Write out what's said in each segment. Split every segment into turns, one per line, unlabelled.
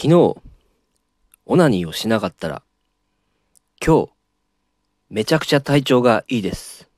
昨日、オナニーをしなかったら、今日、めちゃくちゃ体調がいいです。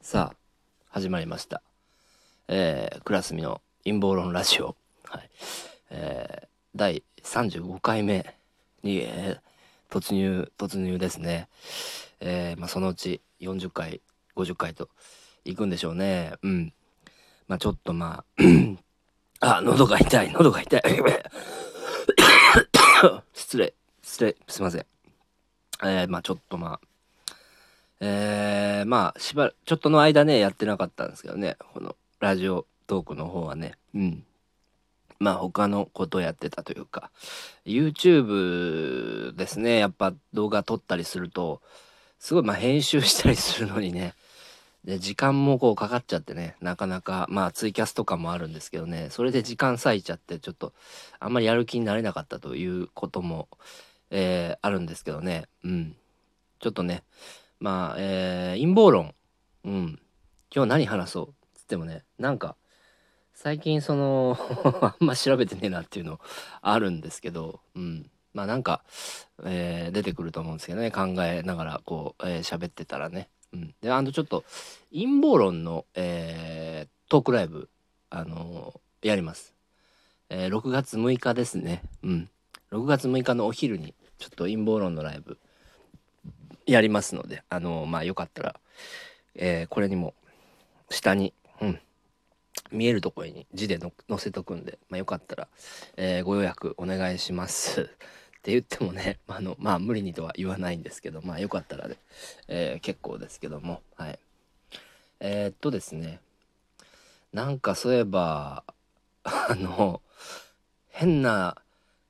さあ、始まりました。えー、クラスミの陰謀論ラジオ。はい。えー、第35回目に、えー突入、突入ですね。えー、まあ、そのうち40回、50回と行くんでしょうね。うん。まあ、ちょっとまあ、あ、喉が痛い、喉が痛い。失礼、失礼、すいません。えー、まあちょっとまあ、えー、まあしばらちょっとの間ね、やってなかったんですけどね、このラジオトークの方はね、うん。まあ他のことやってたというか、YouTube ですね、やっぱ動画撮ったりすると、すごいまあ編集したりするのにね、で時間もこうかかっちゃってねなかなかまあツイキャスとかもあるんですけどねそれで時間割いちゃってちょっとあんまりやる気になれなかったということも、えーあるんですけどね。うん。ちょっとねまあ、えー陰謀論。うん。今日何話そう？つってもねなんか最近その あんま調べてねえなっていうのあるんですけどうん。まあなんか、えー出てくると思うんですけどね考えながらこう喋、えー喋ってたらね。うん、であのちょっと陰謀論の、えートークライブ、あのーやります、えー6月6日ですね。うん。6月6日のお昼にちょっと陰謀論のライブやりますのであのーまあよかったら、えーこれにも下に、うん、見えるところに字で載せとくんで、まあ、よかったら、えーご予約お願いします。って言ってもね あのまあ無理にとは言わないんですけどまあよかったらね、えー結構ですけどもはい。えーっとですねなんかそういえば あの変な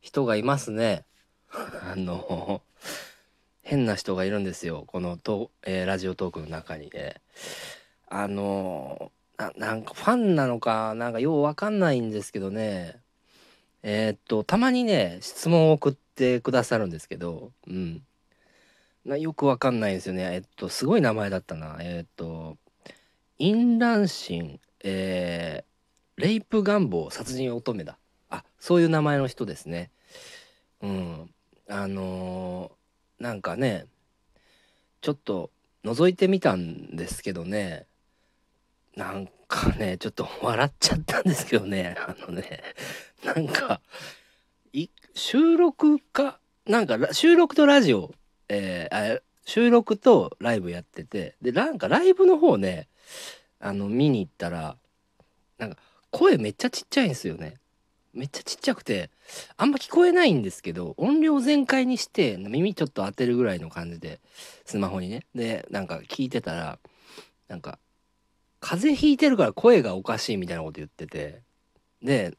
人がいますね。あの変な人がいるんですよこのと、えーラジオトークの中にね。あのななんかファンなのかなんかようわかんないんですけどね。えーっとたまにね質問を送ってくださるんですけどうん。なよくわかんないんですよね。えっとすごい名前だったな。えっと淫乱心えーレイプ願望殺人乙女だ。あそういう名前の人ですね。うん。あのーなんかねちょっと覗いてみたんですけどね。なんかねちょっと笑っちゃったんですけどね。あのねなんかい収録かなんか収録とラジオ、えー収録とライブやっててでなんかライブの方ねあの見に行ったらなんか声めっちゃちっちゃいんですよね。めっちゃちっちゃくてあんま聞こえないんですけど音量全開にして耳ちょっと当てるぐらいの感じでスマホにね。でなんか聞いてたらなんか風邪ひいてるから声がおかしいみたいなこと言っててで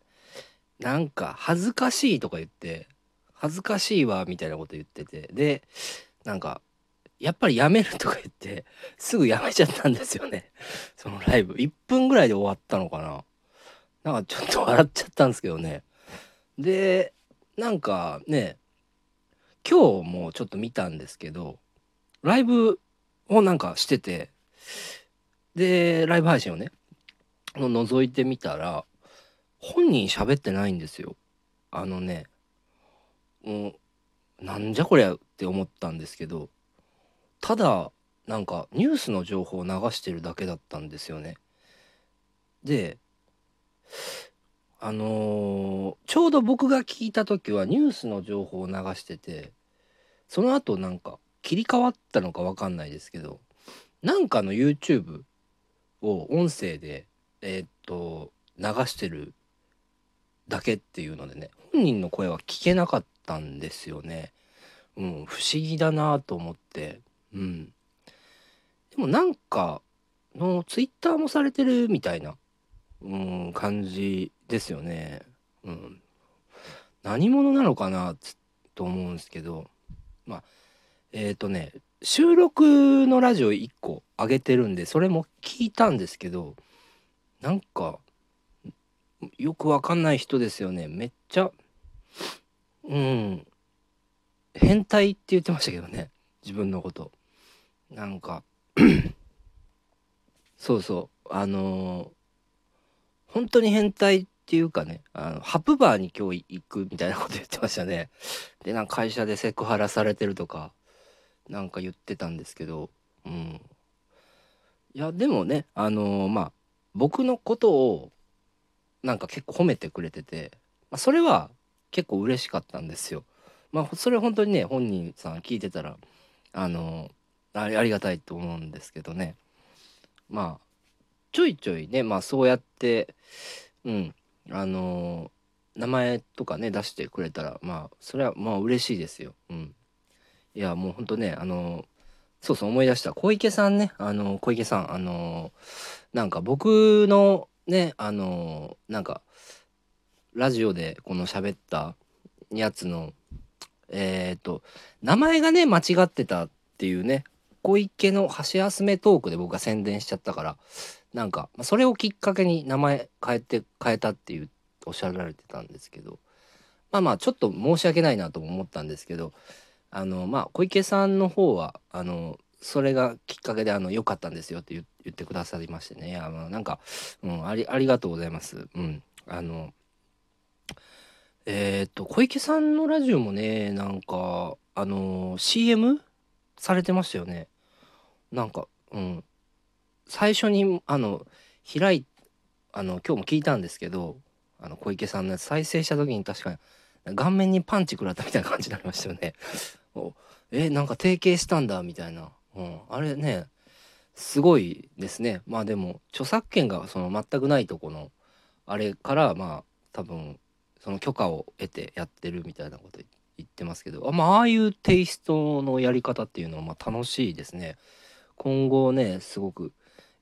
なんか恥ずかしいとか言って恥ずかしいわみたいなこと言っててでなんかやっぱりやめるとか言ってすぐやめちゃったんですよね。そのライブ。1分ぐらいで終わったのかな。なんかちょっと笑っちゃったんですけどね。でなんかね今日もちょっと見たんですけどライブをなんかしててでライブ配信をねの覗いてみたら本人喋ってないんですよ。あのねもうなんじゃこりゃって思ったんですけどただなんかニュースの情報を流してるだけだったんですよね。であのーちょうど僕が聞いた時はニュースの情報を流しててその後なんか切り替わったのかわかんないですけどなんかの YouTube を音声でえーっと流してるだけっていうのでね本人の声は聞けなかったんですよね。うん、不思議だなと思って、うん、でもなんかのツイッターもされてるみたいな、うん、感じですよね。うん、何者なのかなつと思うんですけどまあえっ、とね収録のラジオ1個上げてるんでそれも聞いたんですけどなんかよくわかんない人ですよね。めっちゃうん。変態って言ってましたけどね。自分のこと。なんか そうそう。あのー本当に変態っていうかね、あの、ハプバーに今日行くみたいなこと言ってましたね。で、なんか会社でセクハラされてるとか、なんか言ってたんですけど、うん。いや、でもね、あのー、まあ、僕のことを、なんか結構褒めてくれてて、まあ、それは結構嬉しかったんですよ。まあ、それ本当にね、本人さん聞いてたら、あの、ありがたいと思うんですけどね。まあ、ちょいちょいね、まあそうやって、うん、あの、名前とかね、出してくれたら、まあ、それはまあ嬉しいですよ。うん。いや、もうほんとね、あの、そうそう思い出した。小池さんね、あの、小池さん、あのなんか僕のね、あのなんか、ラジオでこの喋ったやつの、えっ、と、名前がね、間違ってたっていうね、小池の箸休めトークで僕が宣伝しちゃったから、なんか、それをきっかけに名前変えて、変えたっていう、おっしゃられてたんですけど、まあまあ、ちょっと申し訳ないなとも思ったんですけど、あの、まあ、小池さんの方は、あの、それがきっかけで、あの、良かったんですよって言ってくださいましてね。いや、まあ、なんか、うん、あり、ありがとうございます。うん。あの、えっ、と、小池さんのラジオもね、なんか、あの、CM されてましたよね。なんか、うん。最初にあの開いあの今日も聞いたんですけどあの小池さんのやつ再生した時に確かに顔面にパンチ食らったみたいな感じになりましたよね。おえなんか提携したんだみたいな、うん、あれねすごいですねまあでも著作権がその全くないとこのあれからまあ多分その許可を得てやってるみたいなこと言ってますけどあ,、まあ、あいうテイストのやり方っていうのはま楽しいですね。今後ねすごく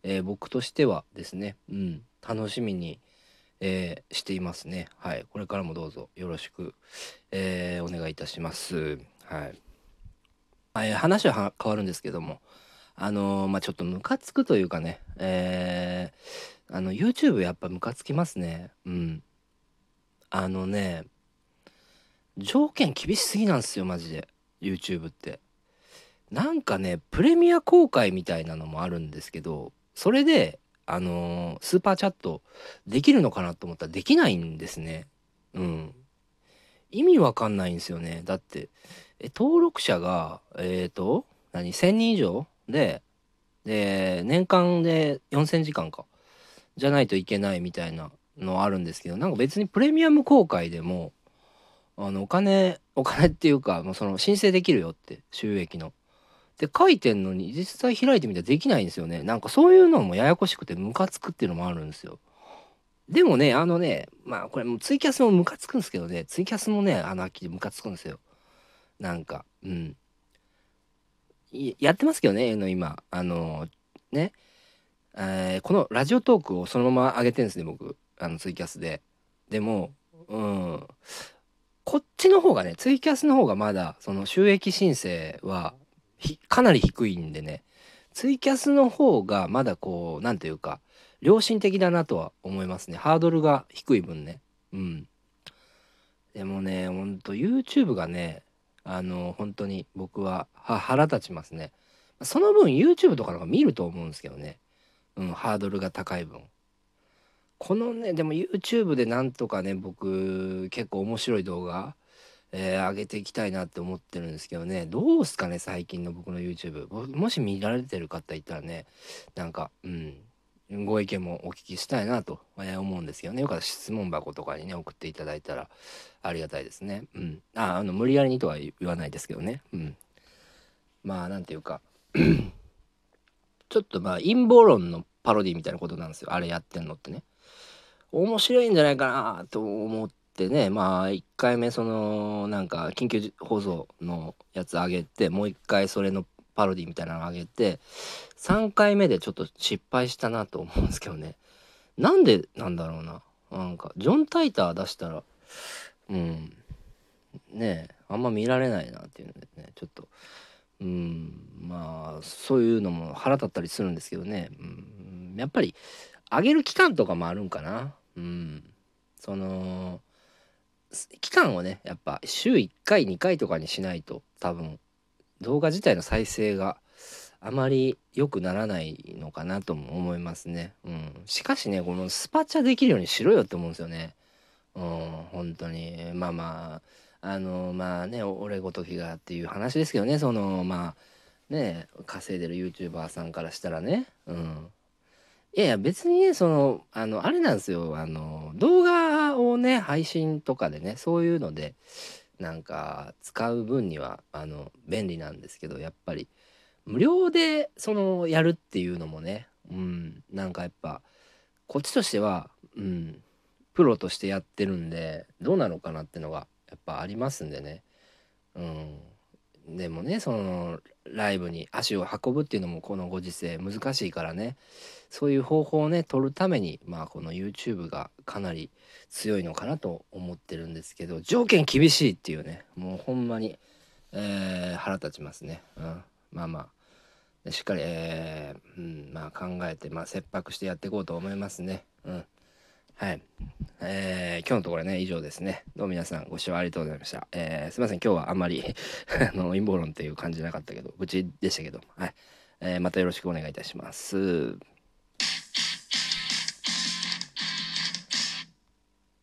えー、僕としてはですね、うん、楽しみに、えー、していますね。はい。これからもどうぞよろしく、えー、お願いいたします。はい。はい、話は変わるんですけども、あのまあ、ちょっとムカつくというかね、えあの、YouTube やっぱムカつきますね。うん。あのね、条件厳しすぎなんですよ、マジで。YouTube って。なんかね、プレミア公開みたいなのもあるんですけど、それで、あのー、スーパーチャットできるのかなと思ったらできないんですね。うん。意味わかんないんですよね。だって、え登録者が、えっ、ー、と、何、1000人以上？で、で、年間で4000時間か。じゃないといけないみたいなのあるんですけど、なんか別にプレミアム公開でも、あの、お金、お金っていうか、もうその申請できるよって、収益の。で書いてんのに実際開いてみたらできないんですよね。なんかそういうのもややこしくてムカつくっていうのもあるんですよ。でもねあのねまあこれもツイキャスもムカつくんですけどねツイキャスもねあの秋でムカつくんですよ。なんかうん。やってますけどねの今。あのね。えー、このラジオトークをそのまま上げてるんですね僕。あのツイキャスで。でもうん。こっちの方がねツイキャスの方がまだその収益申請はかなり低いんでね。ツイキャスの方がまだこう何ていうか良心的だなとは思いますね。ハードルが低い分ね。うん。でもねほんと YouTube がねあの本当に僕は腹立ちますね。その分 YouTube とかの方が見ると思うんですけどね。うんハードルが高い分。このねでも YouTube でなんとかね僕結構面白い動画えー、上げていきたいなって思ってるんですけどね。どうすかね最近の僕の YouTube もし見られてる方いたらねなんかうん。ご意見もお聞きしたいなと思うんですけどね。よかったら質問箱とかにね送っていただいたらありがたいですね。うん。ああの無理やりにとは言わないですけどね。うん。まあなんていうかちょっとまあ陰謀論のパロディみたいなことなんですよ。あれやってんのってね。面白いんじゃないかなと思ってね。まあ1回目そのなんか緊急放送のやつ上げてもう一回それのパロディみたいなの上げて3回目でちょっと失敗したなと思うんですけどね。なんでなんだろうな。なんかジョン・タイター出したらうん。ねあんま見られないなっていうのでねちょっとうん。まあそういうのも腹立ったりするんですけどね、うん、やっぱり上げる期間とかもあるんかな。うん。その期間をねやっぱ週1回2回とかにしないと多分動画自体の再生があまり良くならないのかなとも思いますね。うん。しかしね、このスパチャできるようにしろよって思うんですよね。うん本当にまあまああのまあね俺ごときがっていう話ですけどねそのまあね稼いでる YouTuber さんからしたらねうんいやいや別にねそのあのあれなんですよあの動画をね配信とかでねそういうのでなんか使う分にはあの便利なんですけどやっぱり無料でそのやるっていうのもねうんなんかやっぱこっちとしてはうんプロとしてやってるんでどうなのかなってのがやっぱありますんでね。うん。でもねそのライブに足を運ぶっていうのもこのご時世難しいからね。そういう方法をね取るためにまあこの YouTube がかなり強いのかなと思ってるんですけど条件厳しいっていうねもうほんまに、えー、腹立ちますね、うん、まあまあ。しっかり、えーうんまあ、考えて、まあ、切迫してやっていこうと思いますね。うん。はい。えー、今日のところはね、以上ですね。どうも皆さんご視聴ありがとうございました。えー、すいません、今日はあんまり あの、陰謀論っていう感じなかったけど、愚痴でしたけど、はい。えー、またよろしくお願いいたします。